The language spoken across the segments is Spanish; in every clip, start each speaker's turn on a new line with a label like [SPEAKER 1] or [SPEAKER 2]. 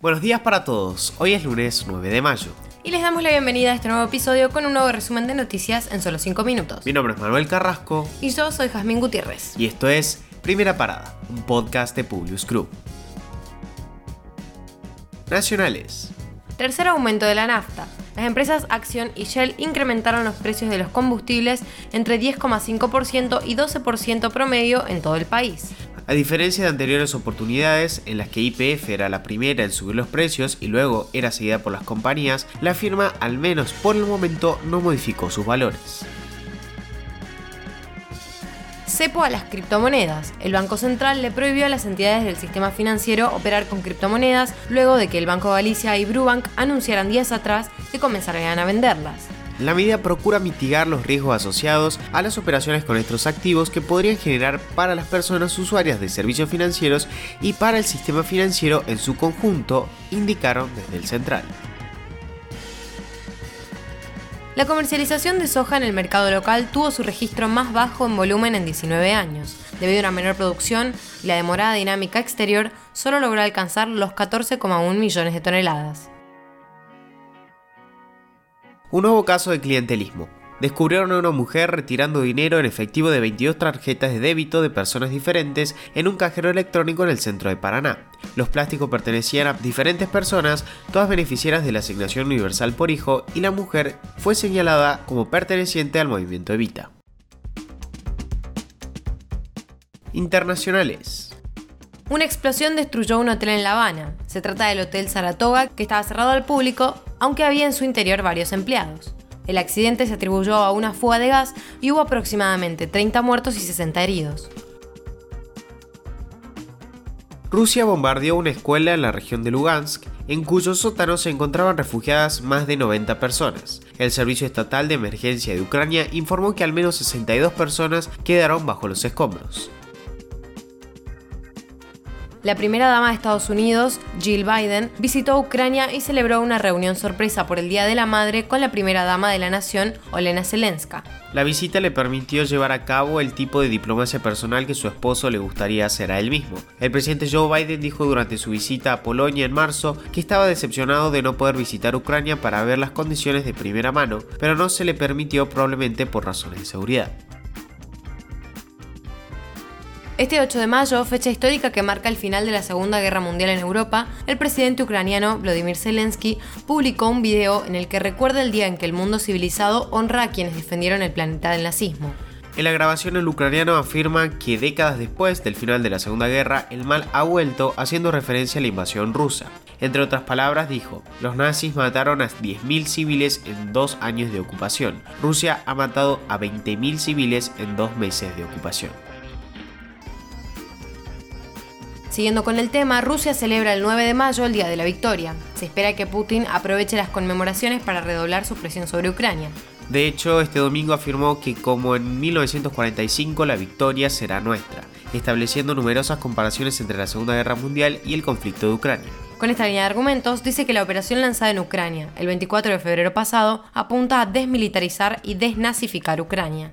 [SPEAKER 1] Buenos días para todos, hoy es lunes 9 de mayo.
[SPEAKER 2] Y les damos la bienvenida a este nuevo episodio con un nuevo resumen de noticias en solo 5 minutos.
[SPEAKER 1] Mi nombre es Manuel Carrasco.
[SPEAKER 2] Y yo soy Jazmín Gutiérrez.
[SPEAKER 1] Y esto es Primera Parada, un podcast de Publius Group. Nacionales.
[SPEAKER 2] Tercer aumento de la nafta. Las empresas Action y Shell incrementaron los precios de los combustibles entre 10,5% y 12% promedio en todo el país.
[SPEAKER 1] A diferencia de anteriores oportunidades en las que IPF era la primera en subir los precios y luego era seguida por las compañías, la firma al menos por el momento no modificó sus valores.
[SPEAKER 2] Cepo a las criptomonedas. El Banco Central le prohibió a las entidades del sistema financiero operar con criptomonedas luego de que el Banco Galicia y Brubank anunciaran días atrás que comenzarían a venderlas.
[SPEAKER 1] La medida procura mitigar los riesgos asociados a las operaciones con estos activos que podrían generar para las personas usuarias de servicios financieros y para el sistema financiero en su conjunto, indicaron desde el central.
[SPEAKER 2] La comercialización de soja en el mercado local tuvo su registro más bajo en volumen en 19 años. Debido a una menor producción y la demorada dinámica exterior, solo logró alcanzar los 14,1 millones de toneladas.
[SPEAKER 1] Un nuevo caso de clientelismo. Descubrieron a una mujer retirando dinero en efectivo de 22 tarjetas de débito de personas diferentes en un cajero electrónico en el centro de Paraná. Los plásticos pertenecían a diferentes personas, todas beneficiarias de la asignación universal por hijo, y la mujer fue señalada como perteneciente al movimiento Evita. Internacionales.
[SPEAKER 2] Una explosión destruyó un hotel en La Habana. Se trata del Hotel Saratoga, que estaba cerrado al público, aunque había en su interior varios empleados. El accidente se atribuyó a una fuga de gas y hubo aproximadamente 30 muertos y 60 heridos.
[SPEAKER 1] Rusia bombardeó una escuela en la región de Lugansk, en cuyo sótano se encontraban refugiadas más de 90 personas. El Servicio Estatal de Emergencia de Ucrania informó que al menos 62 personas quedaron bajo los escombros.
[SPEAKER 2] La primera dama de Estados Unidos, Jill Biden, visitó Ucrania y celebró una reunión sorpresa por el Día de la Madre con la primera dama de la nación, Olena Zelenska.
[SPEAKER 1] La visita le permitió llevar a cabo el tipo de diplomacia personal que su esposo le gustaría hacer a él mismo. El presidente Joe Biden dijo durante su visita a Polonia en marzo que estaba decepcionado de no poder visitar Ucrania para ver las condiciones de primera mano, pero no se le permitió probablemente por razones de seguridad.
[SPEAKER 2] Este 8 de mayo, fecha histórica que marca el final de la Segunda Guerra Mundial en Europa, el presidente ucraniano Vladimir Zelensky publicó un video en el que recuerda el día en que el mundo civilizado honra a quienes defendieron el planeta del nazismo.
[SPEAKER 1] En la grabación el ucraniano afirma que décadas después del final de la Segunda Guerra el mal ha vuelto haciendo referencia a la invasión rusa. Entre otras palabras dijo, los nazis mataron a 10.000 civiles en dos años de ocupación. Rusia ha matado a 20.000 civiles en dos meses de ocupación.
[SPEAKER 2] Siguiendo con el tema, Rusia celebra el 9 de mayo el Día de la Victoria. Se espera que Putin aproveche las conmemoraciones para redoblar su presión sobre Ucrania.
[SPEAKER 1] De hecho, este domingo afirmó que como en 1945 la victoria será nuestra, estableciendo numerosas comparaciones entre la Segunda Guerra Mundial y el conflicto de Ucrania.
[SPEAKER 2] Con esta línea de argumentos, dice que la operación lanzada en Ucrania el 24 de febrero pasado apunta a desmilitarizar y desnazificar Ucrania.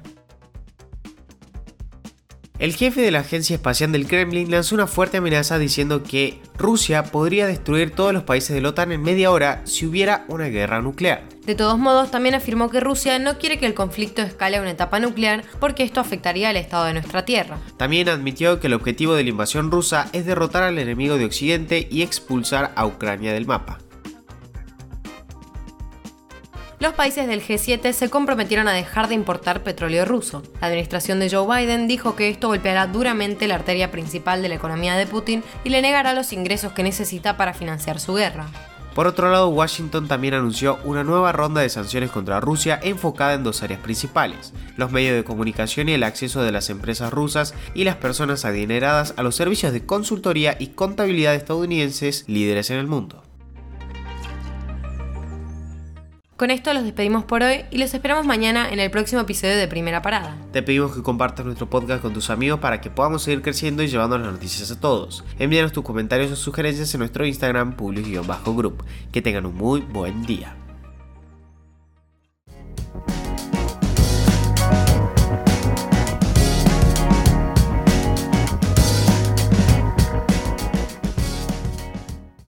[SPEAKER 1] El jefe de la Agencia Espacial del Kremlin lanzó una fuerte amenaza diciendo que Rusia podría destruir todos los países de la OTAN en media hora si hubiera una guerra nuclear.
[SPEAKER 2] De todos modos, también afirmó que Rusia no quiere que el conflicto escale a una etapa nuclear porque esto afectaría al estado de nuestra tierra.
[SPEAKER 1] También admitió que el objetivo de la invasión rusa es derrotar al enemigo de Occidente y expulsar a Ucrania del mapa
[SPEAKER 2] los países del G7 se comprometieron a dejar de importar petróleo ruso. La administración de Joe Biden dijo que esto golpeará duramente la arteria principal de la economía de Putin y le negará los ingresos que necesita para financiar su guerra.
[SPEAKER 1] Por otro lado, Washington también anunció una nueva ronda de sanciones contra Rusia enfocada en dos áreas principales, los medios de comunicación y el acceso de las empresas rusas y las personas adineradas a los servicios de consultoría y contabilidad estadounidenses líderes en el mundo.
[SPEAKER 2] Con esto los despedimos por hoy y los esperamos mañana en el próximo episodio de Primera Parada.
[SPEAKER 1] Te pedimos que compartas nuestro podcast con tus amigos para que podamos seguir creciendo y llevando las noticias a todos. Envíanos tus comentarios o sugerencias en nuestro Instagram, public-group. Que tengan un muy buen día.